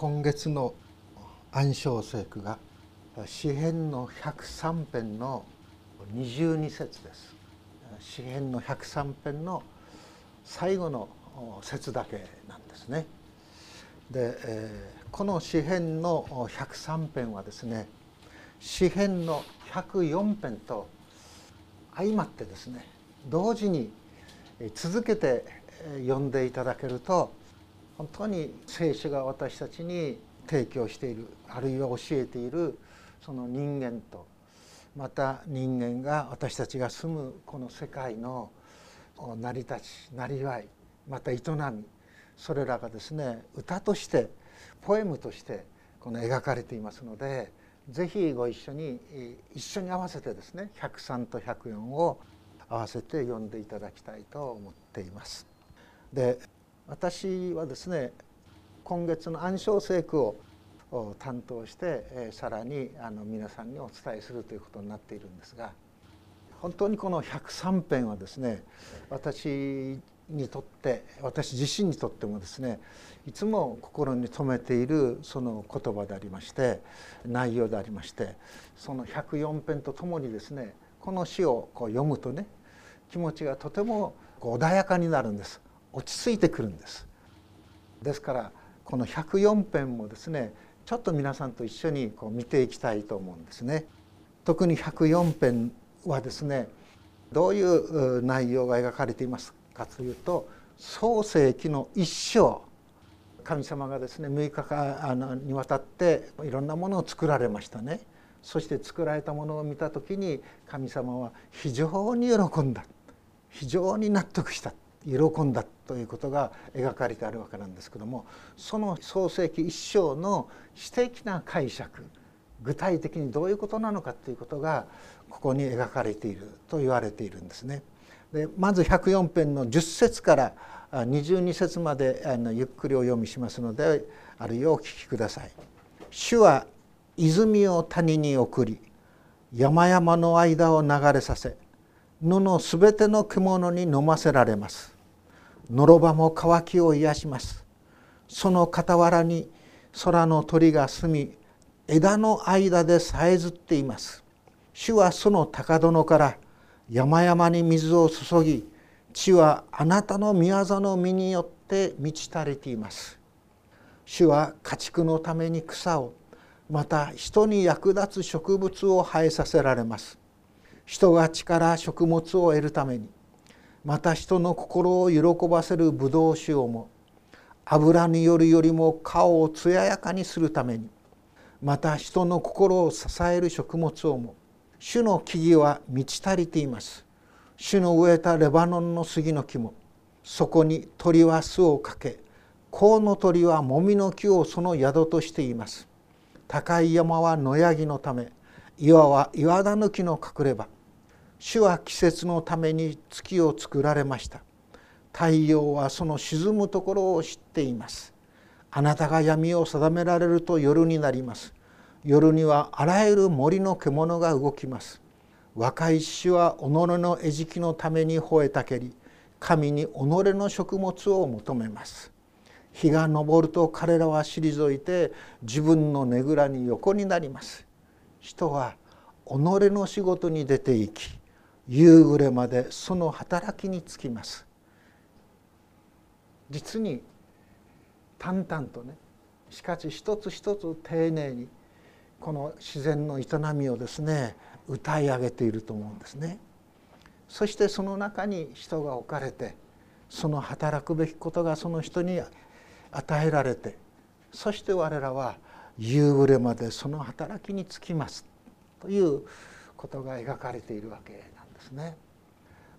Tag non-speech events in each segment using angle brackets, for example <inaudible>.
今月の暗唱聖句が詩編の103編の22節です。詩編の103編の最後の節だけなんですね。で、えー、この詩編の103編はですね詩編の104編と相まってですね同時に続けて読んでいただけると本当に聖書が私たちに提供しているあるいは教えているその人間とまた人間が私たちが住むこの世界の成り立ちなりわいまた営みそれらがですね歌としてポエムとしてこの描かれていますのでぜひご一緒に一緒に合わせてですね103と104を合わせて読んでいただきたいと思っています。で私はですね今月の暗唱聖句を担当して、えさらにあの皆さんにお伝えするということになっているんですが本当にこの103編はですね私にとって私自身にとってもですねいつも心に留めているその言葉でありまして内容でありましてその104編とともにですねこの詩をこう読むとね気持ちがとても穏やかになるんです。落ち着いてくるんです。ですからこの104編もですねちょっと皆さんと一緒にこう見ていきたいと思うんですね。特に104編はですねどういう内容が描かれていますかというと創世紀の一生神様がですね6日間にわたっていろんなものを作られましたね。そして作られたものを見た時に神様は非常に喜んだ。非常に納得した。喜んだということが描かれてあるわけなんですけどもその創世記一章の詩的な解釈具体的にどういうことなのかということがここに描かれていると言われているんですね。でまず104編の10節から22節まであのゆっくりお読みしますのであるいはお聞きください。主は泉を谷に送り山々の間を流れさせ野のすべての獣に飲ませられます。のろばも渇きを癒します。その傍らに空の鳥が住み枝の間でさえずっています。主はその高殿から山々に水を注ぎ地はあなたの御業の実によって満ち足りています。主は家畜のために草をまた人に役立つ植物を生えさせられます。人が力食物を得るためにまた人の心を喜ばせるブドウ酒をも油によるよりも顔を艶やかにするためにまた人の心を支える食物をも主の木々は満ち足りています。主の植えたレバノンの杉の木もそこに鳥は巣をかけ甲の鳥はもみの木をその宿としています。高い山は野ヤギのため岩は岩田抜きの隠れ場。主は季節のために月を作られました。太陽はその沈むところを知っています。あなたが闇を定められると夜になります。夜にはあらゆる森の獣が動きます。若い獅は己の餌食のために吠えたけり神に己の食物を求めます。日が昇ると彼らは退いて自分のねぐらに横になります。人は己の仕事に出て行き夕暮れまでその働きにつきます実に淡々とねしかし一つ一つ丁寧にこの自然の営みをですね歌い上げていると思うんですね。そしてその中に人が置かれてその働くべきことがその人に与えられてそして我らは夕暮れまでその働きにつきますということが描かれているわけなんですね。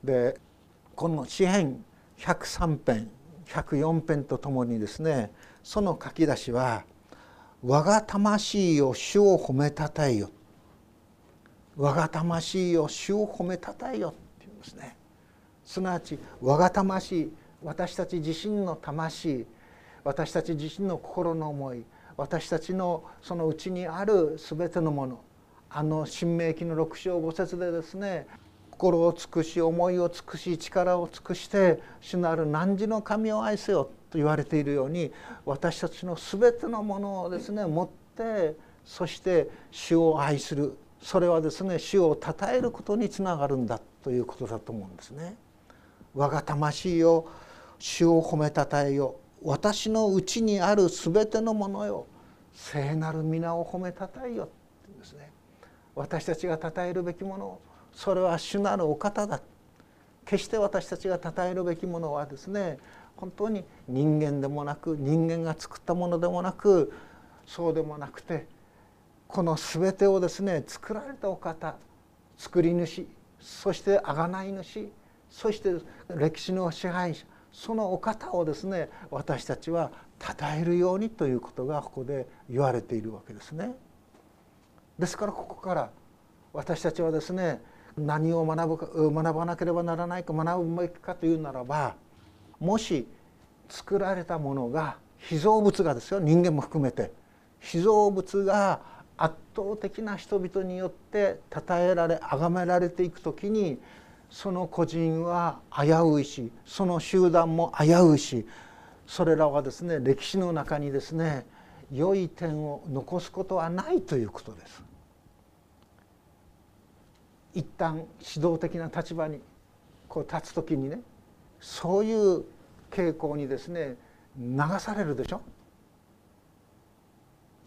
でこの詩編103編104編とともにですねその書き出しは「我が魂よ主を褒めたたえよ」「我が魂よ主を褒めたたえよ」っていうんですね。すなわち我が魂私たち自身の魂私たち自身の心の思い私たちのそのうちにある全てのものあの「新明記の六章五節でですね心を尽くし思いを尽くし力を尽くして主なる汝の神を愛せよと言われているように私たちの全てのものをですね持ってそして主を愛するそれはですね主を称えることにつながるんだということだと思うんですね。我が魂よ主を褒めたたえよ私のうちにある全てのものよ聖なる皆を褒めたたえよですね私たちが称えるべきものそれは主なるお方だ決して私たちが称えるべきものはですね本当に人間でもなく人間が作ったものでもなくそうでもなくてこの全てをですね作られたお方作り主そして贖い主そして歴史の支配者そのお方をですね私たちは称えるようにということがここで言われているわけですね。ですからここから私たちはですね何を学ぶか学ばなければならないか学ぶべきかというならばもし作られたものが被造物がですよ人間も含めて被造物が圧倒的な人々によって称えられ崇められていく時にその個人は危ういしその集団も危ういしそれらはですね歴史の中にですね良い点を残すことはないということです。一旦指導的な立場にこう立つ時にねそういう傾向にですね流されるでしょ？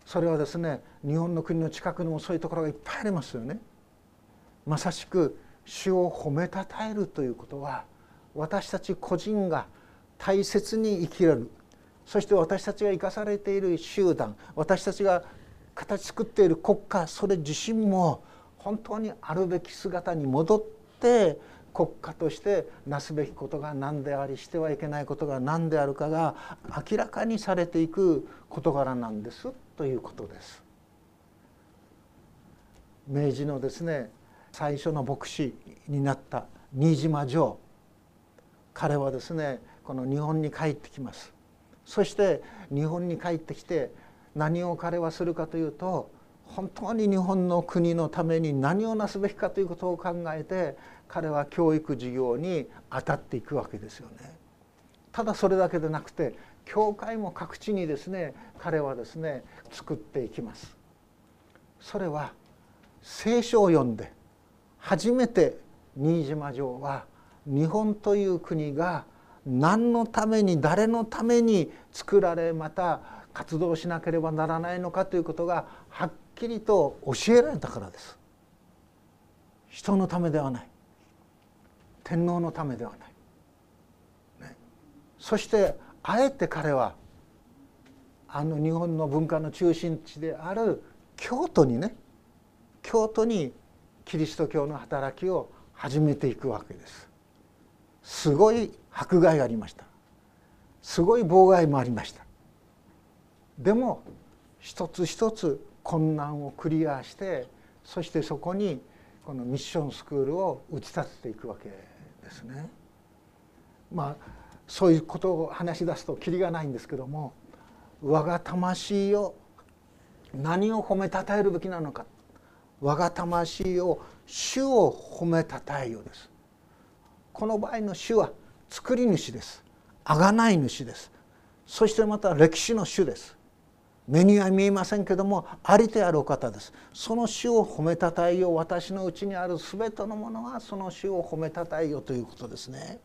それはですね日本の国の近くにもそういうところがいっぱいありますよね。まさしく主を褒めたたえるということは私たち個人が大切に生きれるそして私たちが生かされている集団私たちが形作っている国家それ自身も本当にあるべき姿に戻って国家としてなすべきことが何でありしてはいけないことが何であるかが明らかにされていく事柄なんですということです。明治のですね最初の牧師になった新島城彼はですねこの日本に帰ってきますそして日本に帰ってきて何を彼はするかというと本当に日本の国のために何をなすべきかということを考えて彼は教育事業に当たっていくわけですよね。ただそれだけでなくて教会も各地にですね彼はですね作っていきます。それは聖書を読んで初めて新島城は日本という国が何のために誰のために作られまた活動しなければならないのかということがはっきりと教えられたからです。人のためではない。天皇のためではない、ね、そしてあえて彼はあの日本の文化の中心地である京都にね京都にキリスト教の働きを始めていくわけです。すごい迫害がありました。すごい妨害もありました。でも一つ一つ困難をクリアしてそしてそこにこのミッションスクールを打ち立てていくわけですね。まあそういうことを話し出すときりがないんですけども我が魂を何を褒めたたえるべきなのか我が魂を主を褒めたたえようです。この場合の主は作り主です。贖い主です。そしてまた歴史の主です。目には見えませんけどもありてあるお方です。その主を褒めたたえよう私のうちにある全てのものはその主を褒めたたえようということですね。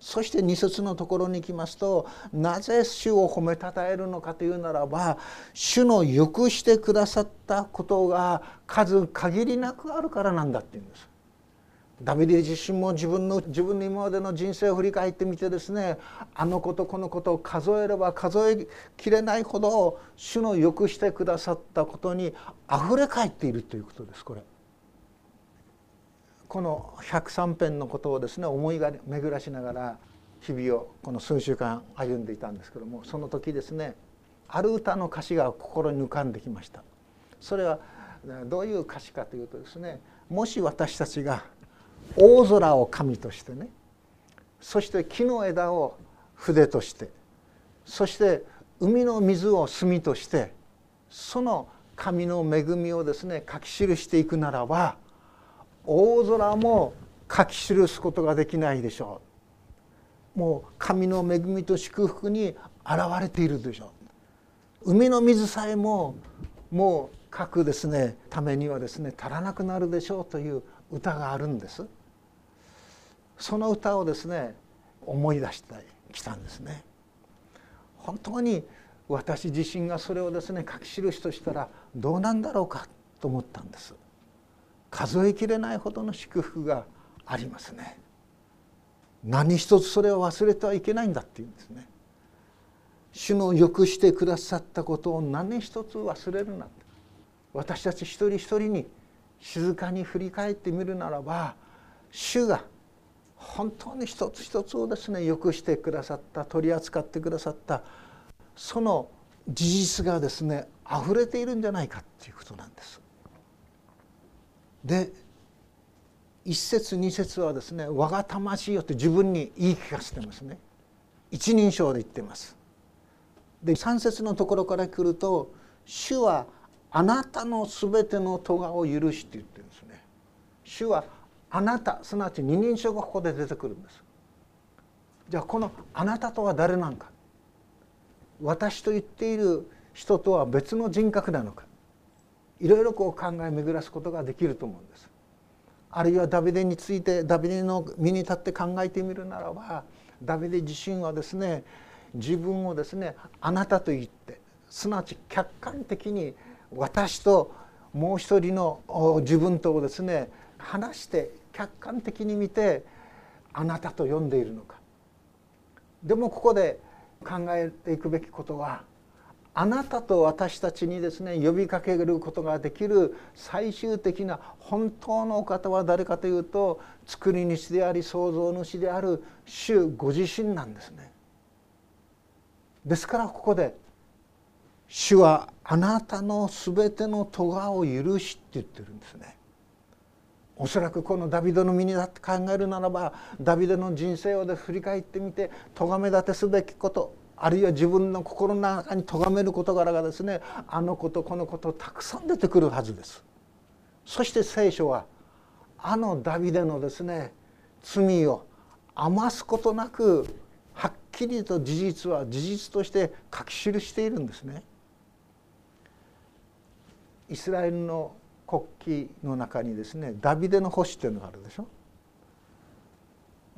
そして二節のところに行きますとなぜ主を褒めたたえるのかというならば主のよくしてくださったことが数限りなくあるからなんだっていうんです。ダビデ自身も自分の自分の今までの人生を振り返ってみてですねあのことこのことを数えれば数えきれないほど主のよくしてくださったことにあふれ返っているということですこれ。この103編のことをですね思いが巡らしながら日々をこの数週間歩んでいたんですけどもその時ですねある歌の歌詞が心に浮かんできました。それはどういう歌詞かというとですねもし私たちが大空を神としてね。そして木の枝を筆として。そして海の水を墨として。その神の恵みをですね書き記していくならば大空も書き記すことができないでしょう。もう神の恵みと祝福に現れているでしょう。海の水さえももう各ですねためにはですね足らなくなるでしょうという歌があるんです。その歌をですね思い出してきたんですね。本当に私自身がそれをですね書き記としたらどうなんだろうかと思ったんです。数えきれないほどの祝福がありますね。何一つそれを忘れてはいけないんだっていうんですね。主のよくしてくださったことを何一つ忘れるな私たち一人一人に静かに振り返ってみるならば主が本当に一つ一つをですねよくしてくださった取り扱ってくださったその事実がですね溢れているんじゃないかっていうことなんです。で一節二節はですね「我が魂よ」って自分に言い聞かせてますね一人称で言ってます。で三節のところから来ると「主はあなたのすべての咎を許し」って言ってるんですね。主はあなたすなわち二人称がここで出てくるんです。じゃあこの「あなた」とは誰なんか？私と言っている人とは別の人格なのか？いろいろこう考え巡らすことができると思うんです。あるいはダビデについてダビデの身に立って考えてみるならばダビデ自身はですね自分をですねあなたと言ってすなわち客観的に私ともう一人の自分とをですね話して客観的に見てあなたと呼んでいるのかでもここで考えていくべきことはあなたと私たちにですね呼びかけることができる最終的な本当のお方は誰かというと作り主であり創造主である主ご自身なんですね。ですからここで「主はあなたのすべての咎を許し」って言ってるんですね。おそらくこのダビデの身にだって考えるならばダビデの人生をで振り返ってみて咎め立てすべきことあるいは自分の心の中に咎める事柄がですねあのことこのことたくさん出てくるはずです。そして聖書はあのダビデのですね罪を余すことなくはっきりと事実は事実として書き記しているんですね。イスラエルの国旗の中にですねダビデの星っていうのがあるでしょ。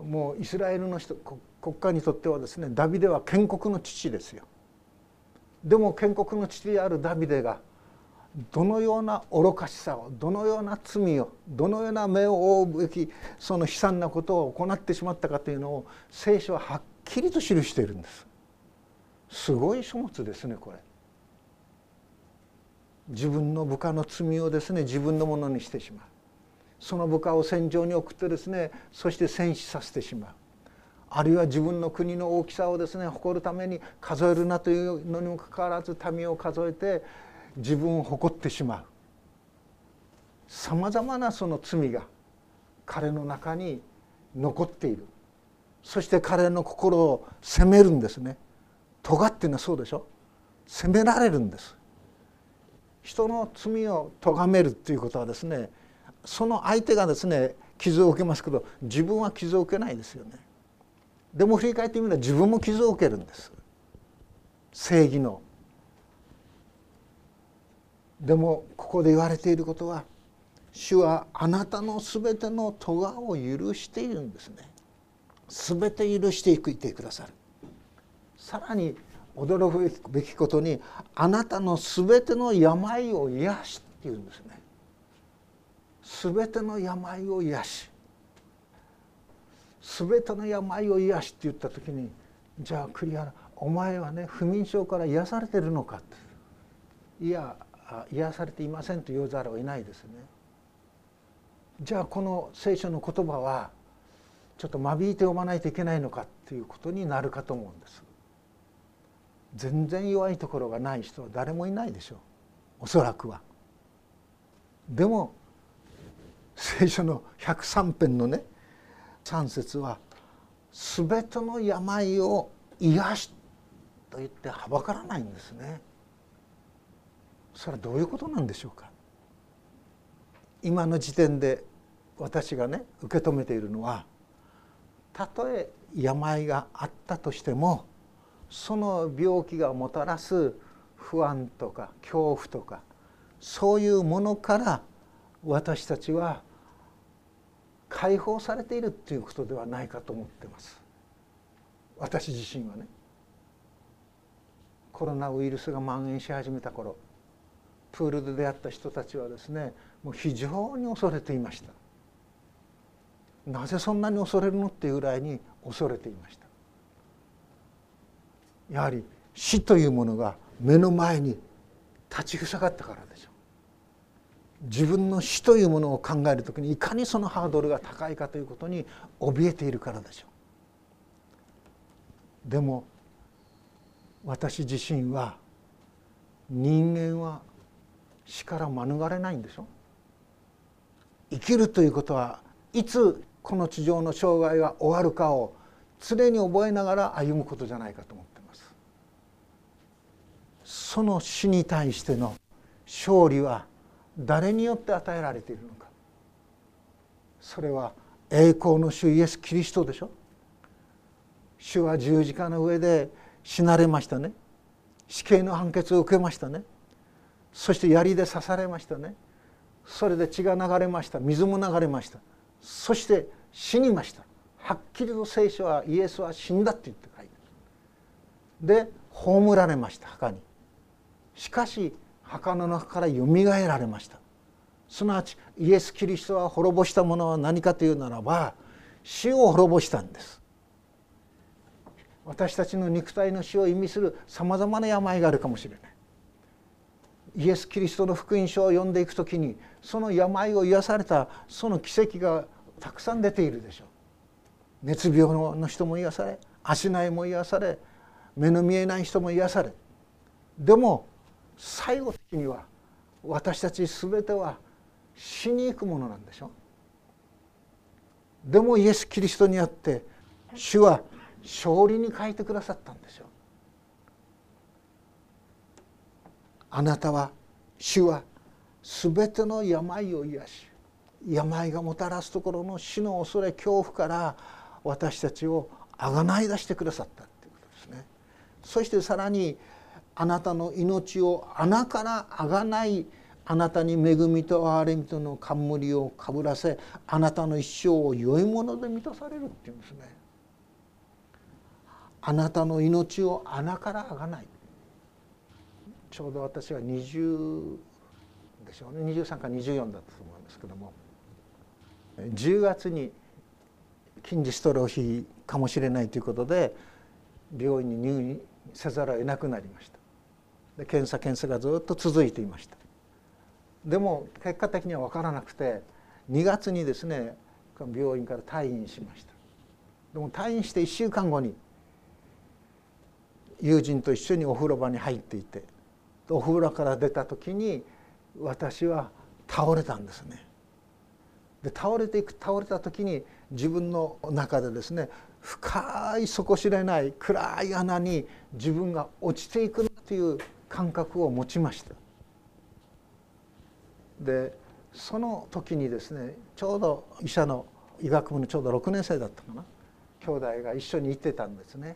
もうイスラエルの人国家にとってはですねダビデは建国の父ですよ。でも建国の父であるダビデがどのような愚かしさをどのような罪をどのような目を覆うべきその悲惨なことを行ってしまったかというのを聖書ははっきりと記しているんです。すごい書物ですねこれ。自分の部下の罪をですね自分のものにしてしまう。その部下を戦場に送ってですねそして戦死させてしまう。あるいは自分の国の大きさをですね誇るために数えるなというのにもかかわらず民を数えて自分を誇ってしまう。さまざまなその罪が彼の中に残っている。そして彼の心を責めるんですね。尖っていうのはそうでしょ？責められるんです。人の罪を咎めるっていうことはですねその相手がですね傷を受けますけど自分は傷を受けないですよね。でも振り返ってみれば自分も傷を受けるんです。正義の。でもここで言われていることは主はあなたのすべての咎を許しているんですね。すべて許していてくださる。さらに驚くべきことにあなたのすべての病を癒しっていうんですねすべての病を癒し全ての病を癒しって言った時にじゃあ栗原お前はね不眠症から癒されてるのかっていや癒されていませんと言わざるを得ないですね。じゃあこの聖書の言葉はちょっと間引いて読まないといけないのかっていうことになるかと思うんです。全然弱いところがない人は誰もいないでしょうおそらくは。でも聖書の103編のね3節は「全ての病を癒し」と言ってはばからないんですね。それはどういうことなんでしょうか今の時点で私がね受け止めているのはたとえ病があったとしてもその病気がもたらす不安とか恐怖とかそういうものから私たちは解放されているっていうことではないかと思ってます。私自身はね。コロナウイルスが蔓延し始めた頃プールで出会った人たちはですねもう非常に恐れていました。なぜそんなに恐れるのっていうぐらいに恐れていました。やはり死というものが目の前に立ちふさがったからでしょう。自分の死というものを考える時にいかにそのハードルが高いかということに怯えているからでしょう。でも私自身は人間は死から免れないんでしょ生きるということはいつこの地上の生涯が終わるかを常に覚えながら歩むことじゃないかと思ってその死に対しての勝利は誰によって与えられているのか。それは栄光の主イエス・キリストでしょ。主は十字架の上で死なれましたね。死刑の判決を受けましたね。そして槍で刺されましたね。それで血が流れました。水も流れました。そして死にました。はっきりと聖書はイエスは死んだって言って書いてで葬られました墓に。しかし墓の中からよみがえられました。すなわちイエス・キリストは滅ぼしたものは何かというならば死を滅ぼしたんです。私たちの肉体の死を意味するさまざまな病があるかもしれない。イエス・キリストの福音書を読んでいく時にその病を癒されたその奇跡がたくさん出ているでしょう。熱病の人も癒され足内も癒され目の見えない人も癒され。でも最後的には私たち全ては死に行くものなんでしょでもイエス・キリストにあって主は勝利に書いてくださったんですよあなたは主は全ての病を癒し病がもたらすところの死の恐れ恐怖から私たちをあがない出してくださったということですね。そしてさらにあなたの命を穴からあがないあなたに恵みと憐れみとの冠をかぶらせあなたの一生を良いもので満たされるっていうんですね。あなたの命を穴からあがない。ちょうど私は20でしょうね。23か24だったと思うんですけども。10月に筋ジストロフィーかもしれないということで病院に入院せざるを得なくなりました。で検査検査がずっと続いていましたでも結果的には分からなくて2月にですね病院から退院しましたでも退院して1週間後に友人と一緒にお風呂場に入っていてお風呂から出た時に私は倒れたんですね。で倒れていく倒れた時に自分の中でですね深い底知れない暗い穴に自分が落ちていくという感覚を持ちました。でその時にですねちょうど医者の医学部のちょうど6年生だったかな兄弟が一緒に行ってたんですね。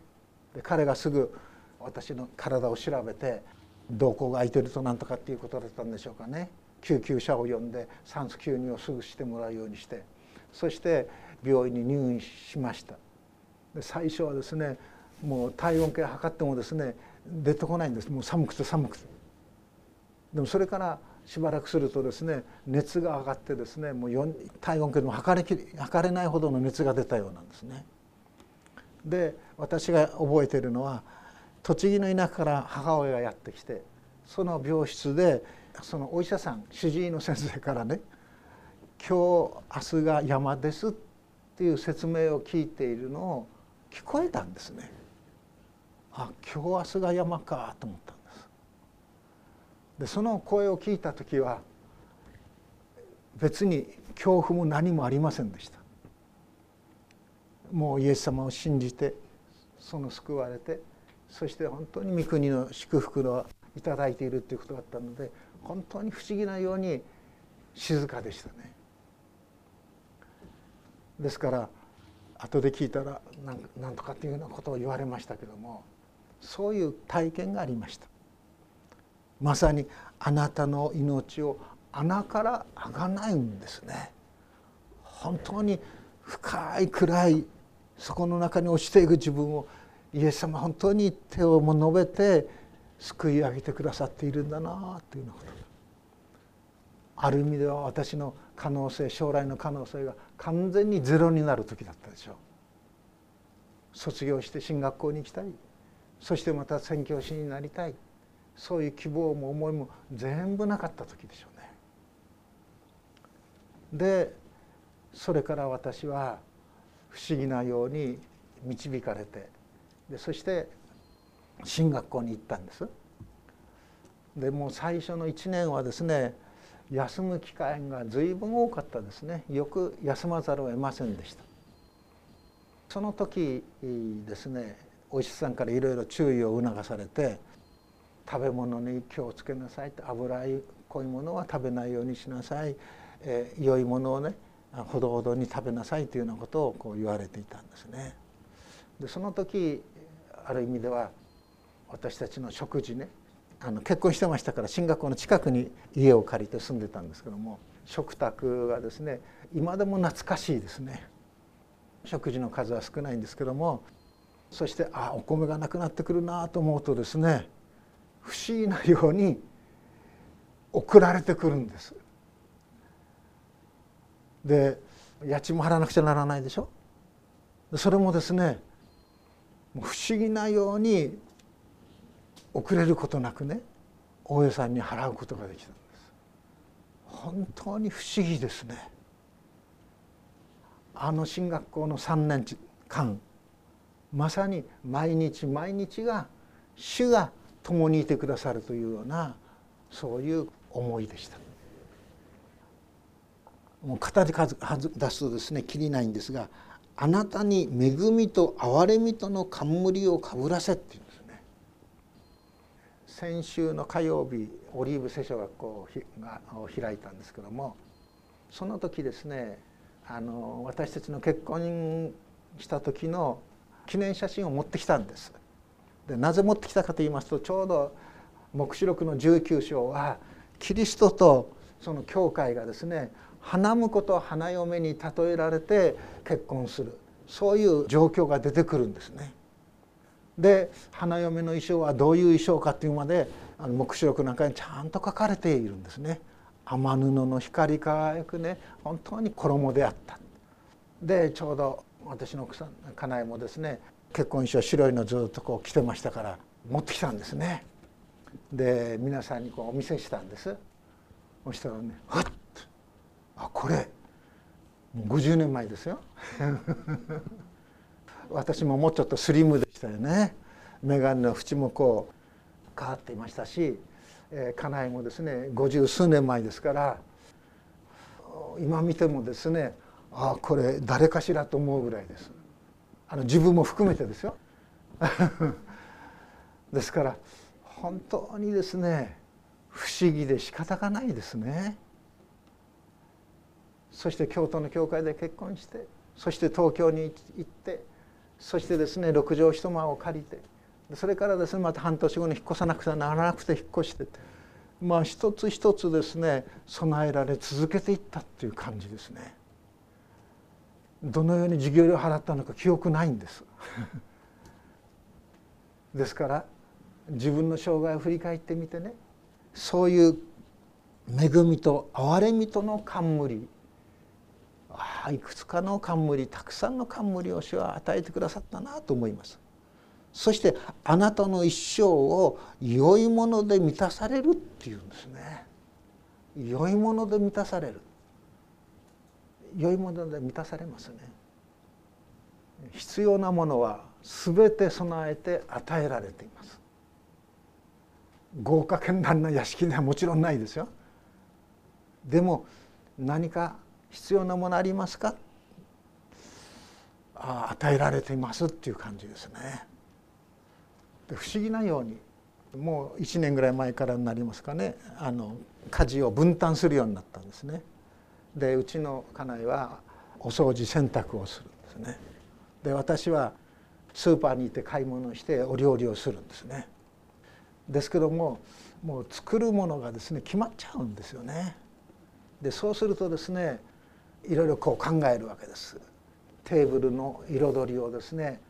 で彼がすぐ私の体を調べて瞳孔が開いてるとなんとかっていうことだったんでしょうかね救急車を呼んで酸素吸入をすぐしてもらうようにしてそして病院に入院しましたで最初はですねもう体温計測ってもですね出てこないんですもう寒くて寒くてでもそれからしばらくするとですね熱が上がってですねもう体温計でも測れき測れないほどの熱が出たようなんですね。で私が覚えているのは栃木の田舎から母親がやってきてその病室でそのお医者さん主治医の先生からね「今日明日が山です」っていう説明を聞いているのを聞こえたんですね。あ今日明日が山かと思ったんです。でその声を聞いた時は別に恐怖も何もありませんでした。もうイエス様を信じてその救われてそして本当に御国の祝福をいただいているということだったので本当に不思議なように静かでしたね。ですから後で聞いたら何とかっていうようなことを言われましたけどもそういう体験がありました。まさにあなたの命を穴からあがないんですね。本当に深い暗いそこの中に落ちていく自分をイエス様本当に手をも述べて救い上げてくださっているんだなというようなことある意味では私の可能性将来の可能性が完全にゼロになる時だったでしょう。卒業して進学校に行きたい。そしてまた宣教師になりたいそういう希望も思いも全部なかった時でしょうね。でそれから私は不思議なように導かれてでそして進学校に行ったんです。でもう最初の1年はですね休む機会が随分多かったですねよく休まざるを得ませんでしたその時ですねお医者さんからいろいろ注意を促されて食べ物に気をつけなさい油濃いものは食べないようにしなさい、えー、良いものをねほどほどに食べなさいというようなことをこう言われていたんですね。でその時ある意味では私たちの食事ねあの結婚してましたから進学校の近くに家を借りて住んでたんですけども食卓がですね今でも懐かしいですね食事の数は少ないんですけどもそしてあお米がなくなってくるなと思うとですね不思議なように送られてくるんです。で家賃も払わなくちゃならないでしょ？それもですね不思議なように遅れることなくね大家さんに払うことができたんです。本当に不思議ですね。あの進学校の3年間まさに毎日毎日が主が共にいてくださるというようなそういう思いでした。もう語り出すとですねきりないんですが「あなたに恵みと憐れみとの冠をかぶらせ」っていうんですね。先週の火曜日オリーブ聖書学校を開いたんですけどもその時ですねあの私たちの結婚した時の記念写真を持ってきたんです。でなぜ持ってきたかと言いますとちょうど黙示録の19章はキリストとその教会がですね花婿と花嫁に例えられて結婚するそういう状況が出てくるんですね。で花嫁の衣装はどういう衣装かっていうまであの黙示録なんかにちゃんと書かれているんですね。天布の光り輝くね本当に衣であった。でちょうど私の奥さん家内もですね結婚衣装白いのずっとこう着てましたから持ってきたんですね。で皆さんにこうお見せしたんです。そしたらね「はっ!」あこれ50年前ですよ <laughs> 私ももうちょっとスリムでしたよね眼鏡の縁もこう変わっていましたし、えー、家内もですね五十数年前ですから今見てもですねあこれ誰かしらと思うぐらいです。あの自分も含めてですよ。<laughs> ですから本当にですね不思議で仕方がないですね。そして京都の教会で結婚してそして東京に行ってそしてですね六畳一間を借りてそれからですねまた半年後に引っ越さなくてはならなくて引っ越してまあ一つ一つですね備えられ続けていったっていう感じですね。どのように授業料を払ったのか記憶ないんです。<laughs> ですから自分の生涯を振り返ってみてねそういう恵みと憐れみとの冠ああいくつかの冠たくさんの冠を主は与えてくださったなと思います。そしてあなたの一生を良いもので満たされるっていうんですね。良いもので満たされる。良いもので満たされますね。必要なものは全て備えて与えられています。豪華絢爛な屋敷ではもちろんないですよ。でも何か必要なものありますか？あ与えられていますっていう感じですね。で不思議なようにもう1年ぐらい前からになりますかね。あの家事を分担するようになったんですね。でうちの家内はお掃除洗濯をするんですね。で私はスーパーに行って買い物してお料理をするんですね。ですけどももう作るものがですね決まっちゃうんですよね。でそうするとですねいろいろこう考えるわけです。テーブルの彩りをですね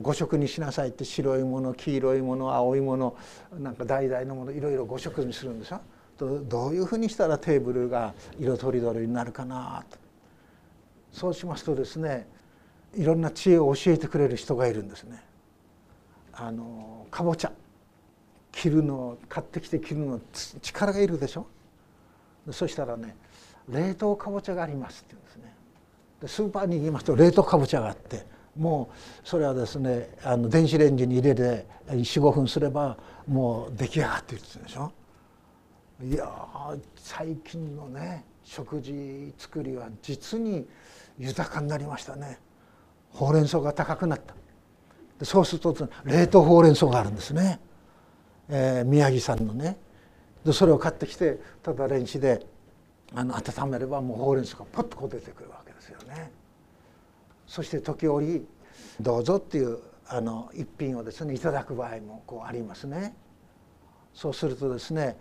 5色にしなさいって白いもの黄色いもの青いものなんか橙のものいろいろ5色にするんでしょどういうふうにしたらテーブルが色とりどりになるかなと。そうしますとですねいろんな知恵を教えてくれる人がいるんですね。あのかぼちゃ。切るの買ってきて切るの力がいるでしょ。そしたらね冷凍かぼちゃがありますって言うんですね。でスーパーに行きますと冷凍かぼちゃがあってもうそれはですねあの電子レンジに入れて45分すればもう出来上がっているでしょ。いや最近のね食事作りは実に豊かになりましたねほうれん草が高くなったそうすると冷凍ほうれん草があるんですね、えー、宮城さんのねでそれを買ってきてただレンジであの温めればもうほうれん草がポッとこう出てくるわけですよね。そして時折どうぞっていうあの一品をですねいただく場合もこうありますね。そうするとですね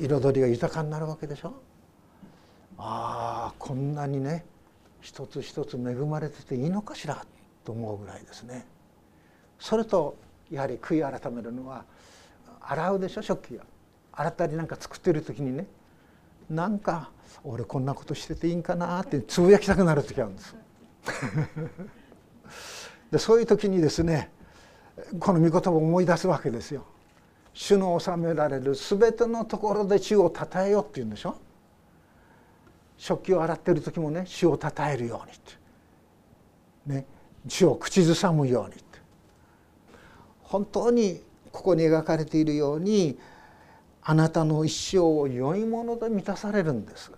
彩りが豊かになるわけでしょ？ああこんなにね一つ一つ恵まれてていいのかしらと思うぐらいですね。それとやはり悔い改めるのは洗うでしょ食器が。洗ったりなんか作ってる時にねなんか俺こんなことしてていいんかなってつぶやきたくなる時あるんです。<laughs> でそういう時にですねこの御言葉を思い出すわけですよ。主の治められる全てのところで主をたたえよって言うんでしょ？食器を洗ってる時もね主をたたえるようにって、ね、主を口ずさむようにって。本当にここに描かれているようにあなたの一生を良いもので満たされるんです。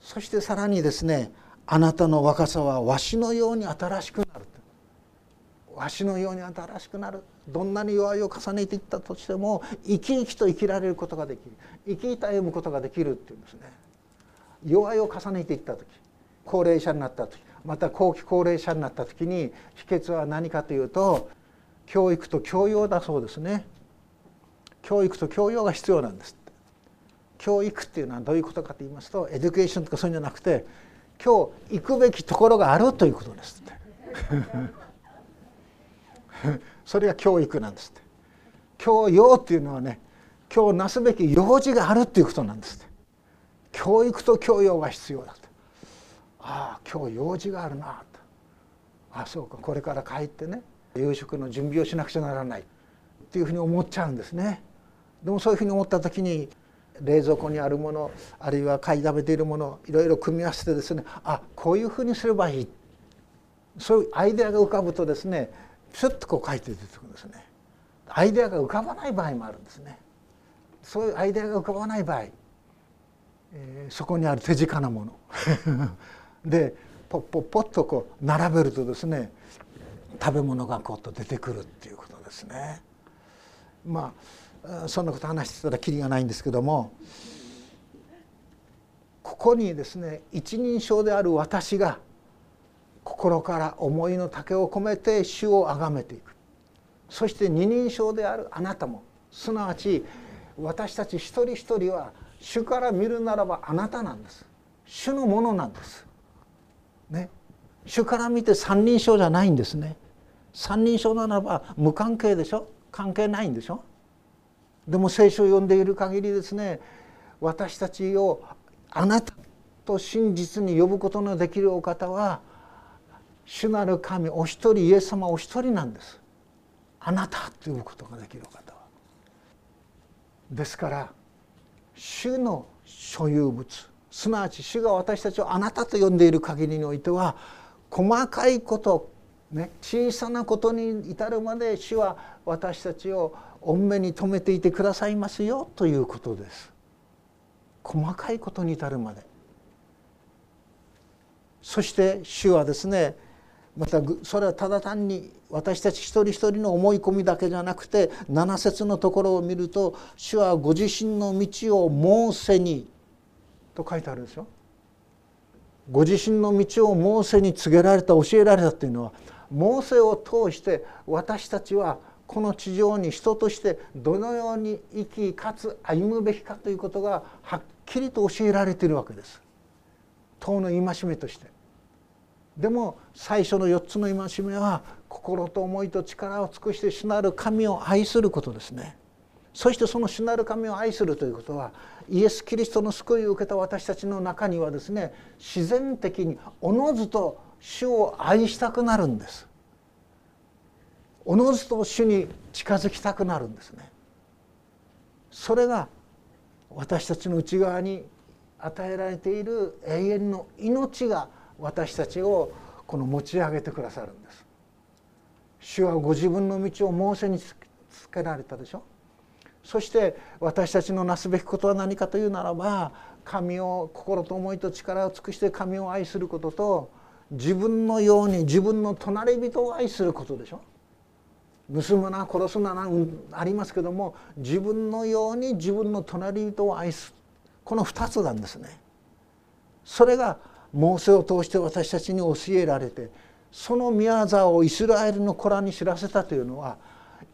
そしてさらにですねあなたの若さはわしのように新しくわしのように新しくなる。どんなに弱いを重ねていったとしても生き生きと生きられることができる。生き生きと歩むことができるっていうんですね。弱いを重ねていった時高齢者になった時また後期高齢者になった時に秘訣は何かというと教育と教養だそうですね。教育と教養が必要なんです教育っていうのはどういうことかと言いますと education とかそういうんじゃなくて今日行くべきところがあるということです <laughs> それが教育なんですって。教養っていうのはね今日なすべき用事があるっていうことなんです教育と教養が必要だとああ今日用事があるなとああそうかこれから帰ってね夕食の準備をしなくちゃならないっていうふうに思っちゃうんですね。でもそういうふうに思った時に冷蔵庫にあるものあるいは買い食べているものいろいろ組み合わせてですねあこういうふうにすればいい。そういうアイデアが浮かぶとですねピュッとこう書いて出てくるんですね。アイデアが浮かばない場合もあるんですね。そういうアイデアが浮かばない場合、えー、そこにある手近なもの <laughs> でポッポッポッとこう並べるとですね食べ物がこうと出てくるっていうことですね。まあそんなこと話してたらきりがないんですけどもここにですね一人称である私が心から思いの丈を込めて主を崇めていく。そして二人称であるあなたもすなわち私たち一人一人は主から見るならばあなたなんです。主のものなんです。ね、主から見て三人称じゃないんですね。三人称ならば無関係でしょ？関係ないんでしょ？でも聖書を読んでいる限りですね私たちをあなたと真実に呼ぶことのできるお方は主なる神お一人イエス様お一人なんです。あなたと呼ぶことができる方は。ですから主の所有物すなわち主が私たちをあなたと呼んでいる限りにおいては細かいことね小さなことに至るまで主は私たちを御目に留めていてくださいますよということです。細かいことに至るまで。そして主はですねまたそれはただ単に私たち一人一人の思い込みだけじゃなくて七節のところを見ると「主はご自身の道をモーセに」と書いてあるんですよ。ご自身の道をモーセに告げられた教えられたというのはモーセを通して私たちはこの地上に人としてどのように生きかつ歩むべきかということがはっきりと教えられているわけです。党の戒めとしてでも最初の4つの戒めは心と思いと力を尽くして主なる神を愛することですね。そしてその主なる神を愛するということはイエス・キリストの救いを受けた私たちの中にはですね自然的におのずと主を愛したくなるんです。おのずと主に近づきたくなるんですね。それが私たちの内側に与えられている永遠の命が私たちをこの持ち上げてくださるんです。主はご自分の道をモーセにつけられたでしょ。そして私たちのなすべきことは何かというならば神を心と思いと力を尽くして神を愛することと自分のように自分の隣人を愛することでしょ。盗むな殺すなな、うん、ありますけども自分のように自分の隣人を愛す。この2つなんですね。それがモーセを通して私たちに教えられてその宮沢をイスラエルの子らに知らせたというのは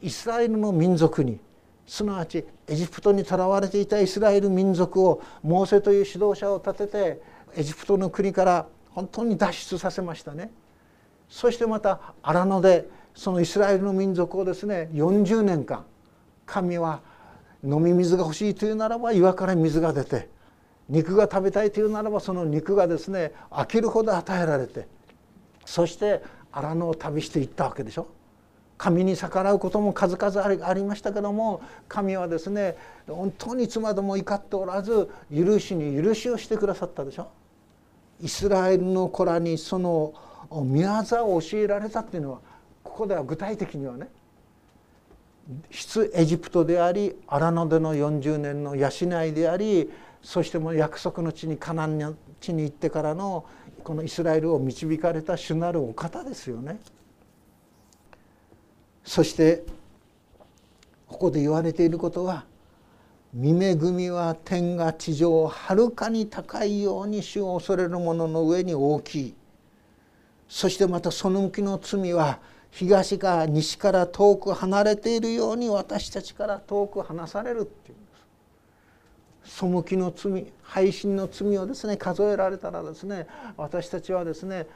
イスラエルの民族にすなわちエジプトにとらわれていたイスラエル民族をモーセという指導者を立ててエジプトの国から本当に脱出させましたね。そしてまた荒野でそのイスラエルの民族をですね40年間神は飲み水が欲しいというならば岩から水が出て肉が食べたいというならばその肉がですね飽きるほど与えられてそして荒野を旅していったわけでしょ。神に逆らうことも数々ありましたけども神はですね本当にいつまでも怒っておらず許しに許しをしてくださったでしょ。イスラエルの子らにその宮沢を教えられたっていうのはここでは具体的にはね出エジプトであり荒野での40年の養いでありそしても約束の地にカナンの地に行ってからのこのイスラエルを導かれた主なるお方ですよね。そしてここで言われていることは「見恵みは天が地上をはるかに高いように主を恐れる者の上に大きい」そしてまたその向きの罪は東か西から遠く離れているように私たちから遠く離されるっていう背きの罪背信の罪をですね数えられたらですね私たちはですね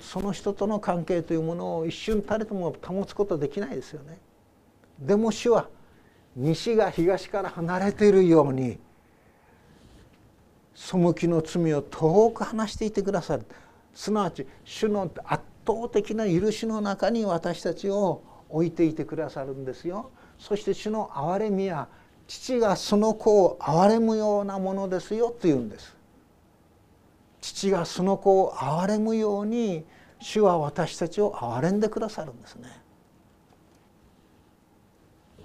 その人との関係というものを一瞬たりとも保つことできないですよね。でも主は西が東から離れているように背きの罪を遠く離していてくださるすなわち主の圧倒的な許しの中に私たちを置いていてくださるんですよ。そして主の憐れみや父がその子を憐れむようなものですよと言うんです。父がその子を憐れむように主は私たちを憐れんでくださるんですね。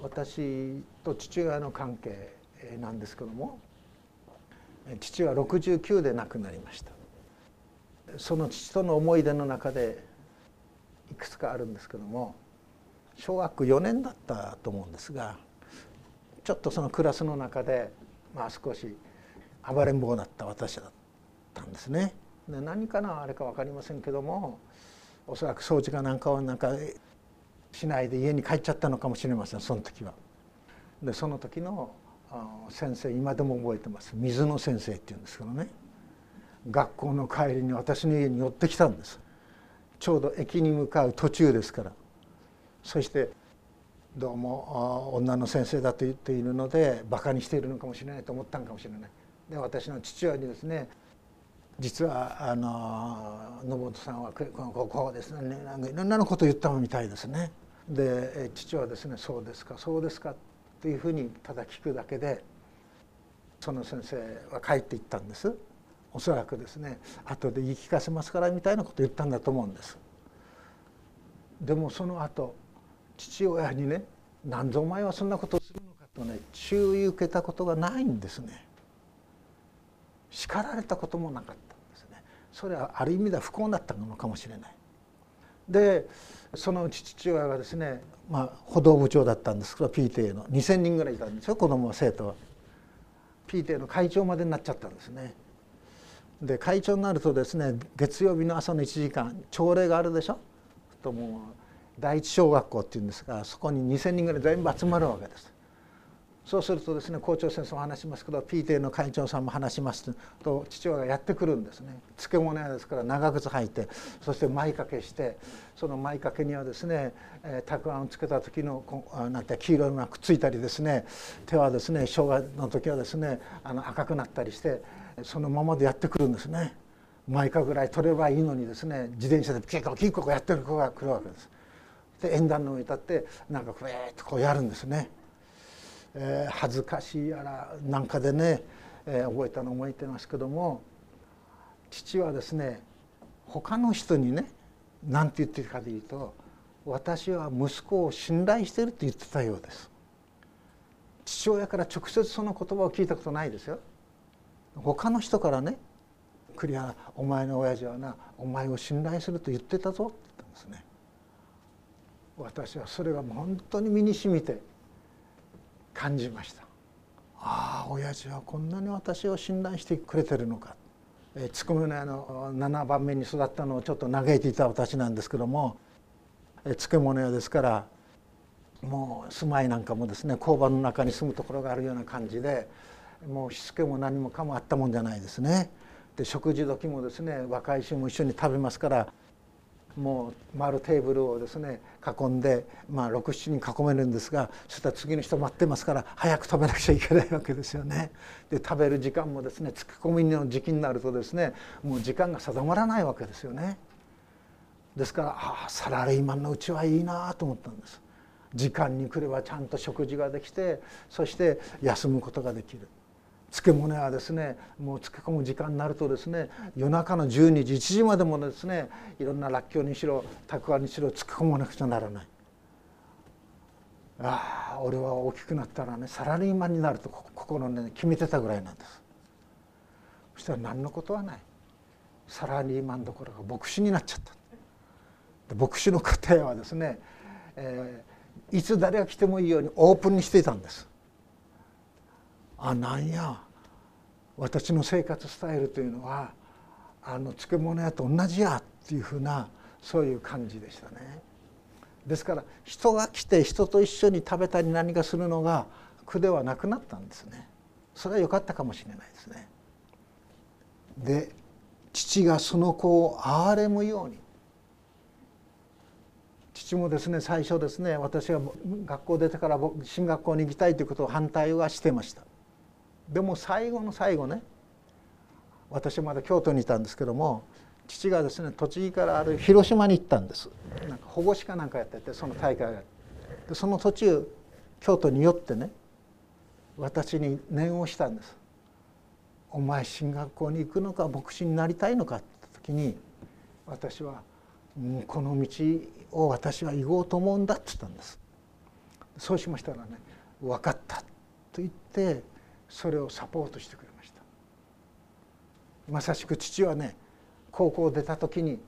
私と父親の関係なんですけども父は69で亡くなりました。その父との思い出の中でいくつかあるんですけども小学4年だったと思うんですがちょっとそのクラスの中で、まあ、少し暴れん坊だった私だったんですね。で何かなあれか分かりませんけどもおそらく掃除かなんかをなんかしないで家に帰っちゃったのかもしれませんその時は。でその時の先生今でも覚えてます水野先生っていうんですけどね学校の帰りに私の家に寄ってきたんですちょうど駅に向かう途中ですからそしてどうも女の先生だと言っているのでバカにしているのかもしれないと思ったのかもしれない。で私の父親にですね実はあの信本さんはこうこうですねなんかいろんなのことを言ったみたいですね。で父はですね「そうですかそうですか」というふうにただ聞くだけでその先生は帰っていったんです。おそらくですね後で言い聞かせますからみたいなことを言ったんだと思うんです。でもその後父親にね「なんぞお前はそんなことをするのか」とね注意受けたことがないんですね。叱られたこともなかったんですね。それはある意味では不幸だったのかもしれない。でそのうち父親がですね、まあ、歩道部長だったんですけど PTA の2,000人ぐらいいたんですよ子供は生徒は。PTA の会長までになっちゃったんですね。で会長になるとですね月曜日の朝の1時間朝礼があるでしょ？ともう第一小学校っていうんですがそこに2,000人ぐらい全部集まるわけです。そうするとですね校長先生も話しますけど PTA の会長さんも話しますと父親がやってくるんですね漬物屋ですから長靴履いてそして舞掛けしてその舞掛けにはですね、えー、たくあんをつけた時のなんて黄色いのがくっついたりですね手はですね生姜の時はですねあの赤くなったりしてそのままでやってくるんですね舞かぐらい取ればいいのにですね自転車でピコピコやってる子が来るわけです。で縁談の上に立ってなんかふえっとこうやるんですね。えー、恥ずかしいやらなんかでね、えー、覚えたのを覚えてますけども父はですね他の人にね何て言ってるかというと私は息子を信頼してるって言ってたようです。父親から直接その言葉を聞いたことないですよ。他の人からね「栗原お前の親父はなお前を信頼すると言ってたぞ」って言ったんですね。私はそれが本当に身にしみて感じましたああ親父はこんなに私を信頼してくれてるのかつくめの屋の7番目に育ったのをちょっと嘆いていた私なんですけども漬物屋ですからもう住まいなんかもですね工場の中に住むところがあるような感じでもうしつけも何もかもあったもんじゃないですね。で食事時もですね若い衆も一緒に食べますからもう丸テーブルをですね囲んで、まあ、67人囲めるんですがそしたら次の人待ってますから早く食べなくちゃいけないわけですよね。で食べる時間もですね突き込みの時期になるとですねもう時間が定まらないわけですよね。ですからああサラリーマンのうちはいいなと思ったんです。時間に来ればちゃんと食事ができてそして休むことができる。漬物はですねもう漬け込む時間になるとですね夜中の12時1時までもですねいろんならっきょうにしろたくあんにしろ漬け込まなくちゃならない。ああ俺は大きくなったらねサラリーマンになると心ね決めてたぐらいなんです。そしたら何のことはない。サラリーマンどころか牧師になっちゃった。牧師の家庭はですね、えー、いつ誰が来てもいいようにオープンにしていたんです。あなんや私の生活スタイルというのはあの漬物屋と同じやっていうふうなそういう感じでしたね。ですから人が来て人と一緒に食べたり何かするのが苦ではなくなったんですね。それは良かったかもしれないですね。で父がその子を憐れむように父もですね最初ですね私は学校出てから進学校に行きたいということを反対はしてました。でも最後の最後ね私まだ京都にいたんですけども父がですね栃木からある広島に行ったんです。なんか保護司かなんかやっててその大会が。でその途中京都に寄ってね私に念をしたんです「お前進学校に行くのか牧師になりたいのか」って時に私は「うんこの道を私は行こうと思うんだ」って言ったんです。そうしましたらね「分かった」と言ってそれをサポートしてくれました。まさしく父はね高校出た時に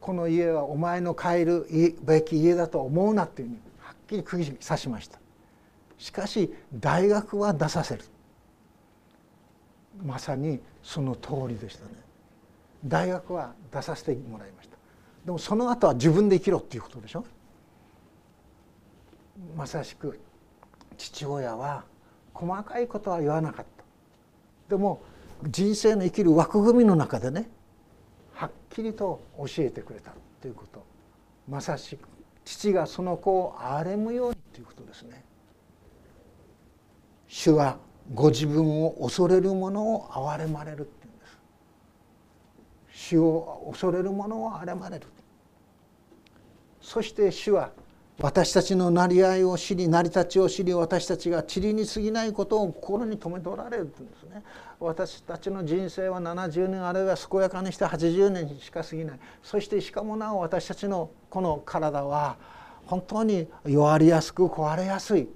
この家はお前の帰るべき家だと思うなっていうふうにはっきり釘刺しました。しかし大学は出させる。まさにその通りでしたね。大学は出させてもらいました。でもその後は自分で生きろっていうことでしょ。まさしく父親は細かいことは言わなかった。でも人生の生きる枠組みの中でねはっきりと教えてくれたということ。まさしく父がその子を憐れむようにということですね。主はご自分を恐れる者を憐れまれるっていうんです。主を恐れる者を憐れまれる。そして主は私たちの成り合いを知り成り立ちを知り私たちが塵に過ぎないことを心に留めておられるんですね。私たちの人生は70年あるいは健やかにして80年にしか過ぎない。そしてしかもなお私たちのこの体は本当に弱りやすく壊れやすい。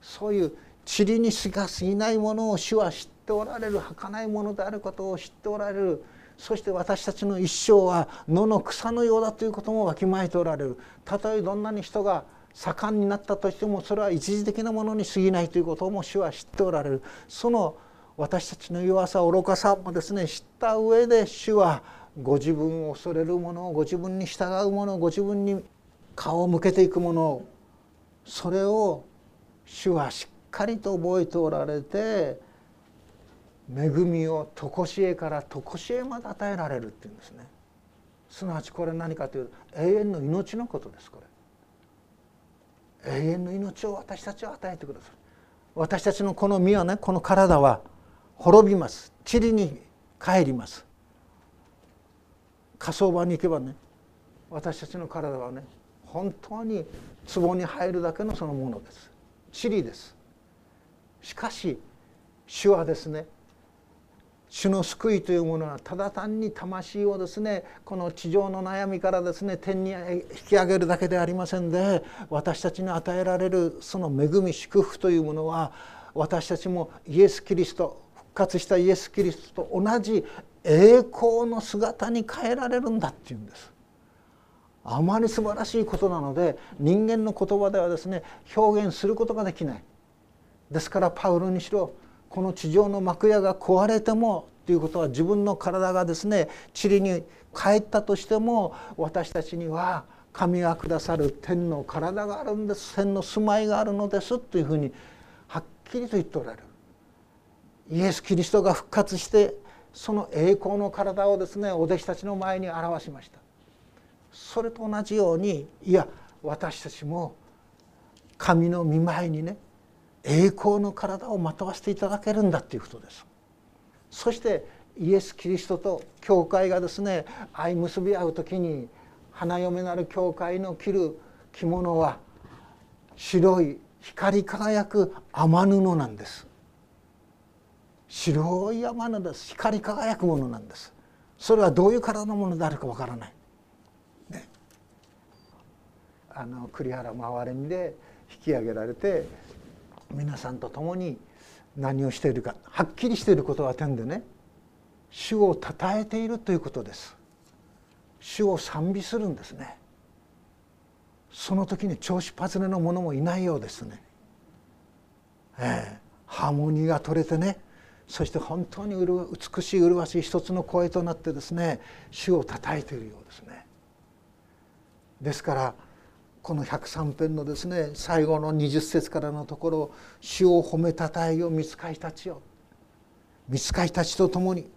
そういう塵にしか過ぎないものを主は知っておられる儚いものであることを知っておられる。そして私たちの一生は野の草のようだということもわきまえておられる。たとえどんなに人が盛んになったとしてもそれは一時的なものに過ぎないということも主は知っておられる。その私たちの弱さ愚かさもですね知った上で主はご自分を恐れるものご自分に従うものご自分に顔を向けていくもの。それを主はしっかりと覚えておられて恵みを常しえから常しえまで与えられるっていうんですね。すなわちこれ何かというと永遠の命のことですこれ。永遠の命を私たちは与えてくださる私たちのこの身はねこの体は滅びます。塵に帰ります。火葬場に行けばね私たちの体はね本当に壺に入るだけのそのものです。塵です。しかし主はですね主の救いというものはただ単に魂をですねこの地上の悩みからですね天に引き上げるだけではありませんで私たちに与えられるその恵み祝福というものは私たちもイエス・キリスト復活したイエス・キリストと同じ栄光の姿に変えられるんだっていうんです。あまり素晴らしいことなので人間の言葉ではですね表現することができない。ですからパウロにしろこの地上の幕屋が壊れてもということは自分の体がですね塵に帰ったとしても私たちには神がくださる天の体があるんです。天の住まいがあるのですというふうにはっきりと言っておられる。イエス・キリストが復活してその栄光の体をですねお弟子たちの前に表しました。それと同じようにいや私たちも神の見舞いにね栄光の体をまとわせていただけるんだっていうことです。そしてイエス・キリストと教会がですね相結び合う時に花嫁なる教会の着る着物は白い光り輝く天布なんです。白い天布です。光り輝くものなんです。それはどういう体のものであるかわからない、ね、あの栗原周りで引き上げられて皆さんと共に何をしているかはっきりしていることは点でね主をたたえているということです。主を賛美するんですね。その時に調子パズネの者もいないようですね、ええ、ハーモニーが取れてねそして本当に美しい麗しい一つの声となってですね主をたたえているようですね。ですからこの103編のですね最後の20節からのところ「主を褒めたたえよ見つかいたちよ」「見つかいたちと共に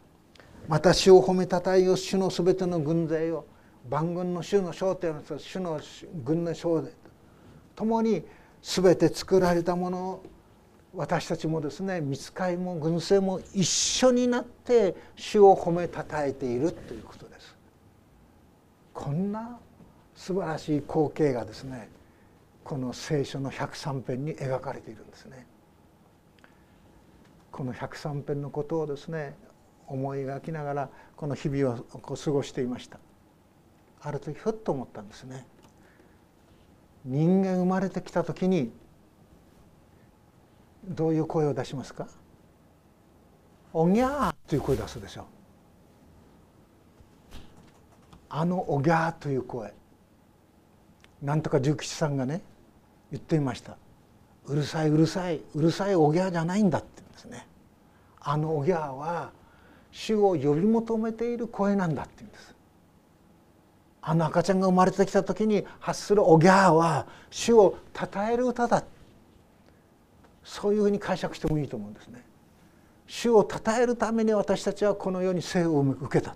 また主を褒めたたえよ主のすべての軍勢よ。万軍の主の焦点の主の軍の将で共に全て作られたものを私たちもですね見つかいも軍勢も一緒になって主を褒めたたえているということです。こんな素晴らしい光景がですねこの聖書の103編に描かれているんですね。この103編のことをですね思い描きながらこの日々をこう過ごしていました。ある時ふっと思ったんですね。人間生まれてきた時にどういう声を出しますか？おぎゃーという声出すでしょ。あのおぎゃーという声。なんとか重吉さんがね言っていました。うるさいうるさいうるさいおぎゃーじゃないんだって言うんですね。あのおぎゃーは主を呼び求めている声なんだって言うんです。あの赤ちゃんが生まれてきた時に発するおぎゃーは主を称える歌だ。そういうふうに解釈してもいいと思うんですね。主を称えるために私たちはこの世に生を受けた。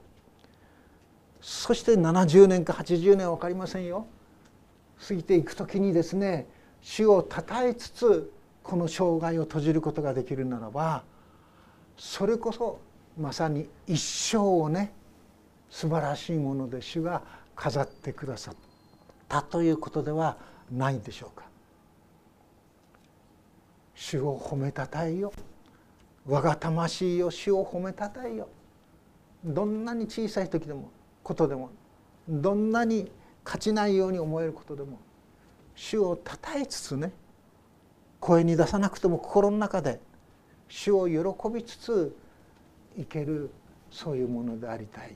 そして70年か80年は分かりませんよ。過ぎていく時にですね主をたたえつつこの生涯を閉じることができるならばそれこそまさに一生をね素晴らしいもので主が飾ってくださったということではないんでしょうか。主を褒めたたえよ我が魂よ主を褒めたたえよどんなに小さい時でもことでもどんなに勝ちないように思えることでも主をたたえつつね声に出さなくても心の中で主を喜びつつ生けるそういうものでありたい。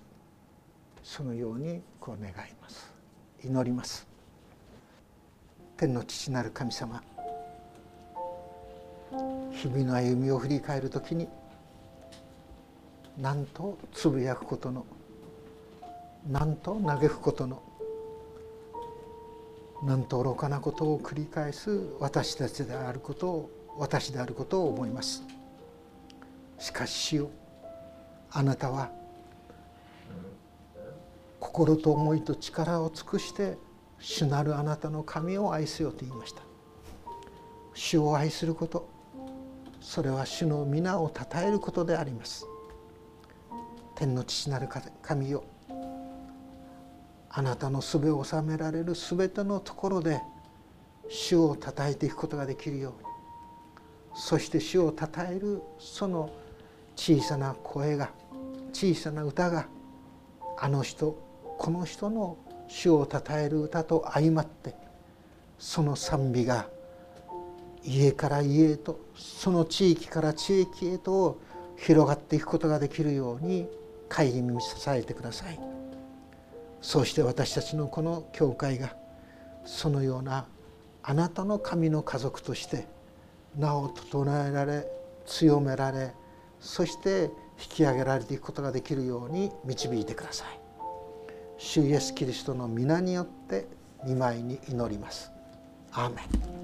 そのようにこう願います。祈ります。天の父なる神様日々の歩みを振り返る時になんとつぶやくことのなんと嘆くことのなんと愚かなことを繰り返す私たちであることを私であることを思います。しかし主よあなたは心と思いと力を尽くして主なるあなたの神を愛せよと言いました。主を愛することそれは主の皆をたたえることであります。天の父なる神よあなたのすべを治められるすべてのところで主をたたえていくことができるように。そして主をたたえるその小さな声が小さな歌があの人この人の主をたたえる歌と相まってその賛美が家から家へとその地域から地域へと広がっていくことができるように会議に支えてください。そうして私たちのこの教会がそのようなあなたの神の家族として名を整えられ強められそして引き上げられていくことができるように導いてください。主イエスキリストの皆によって見舞いに祈ります。アーメン。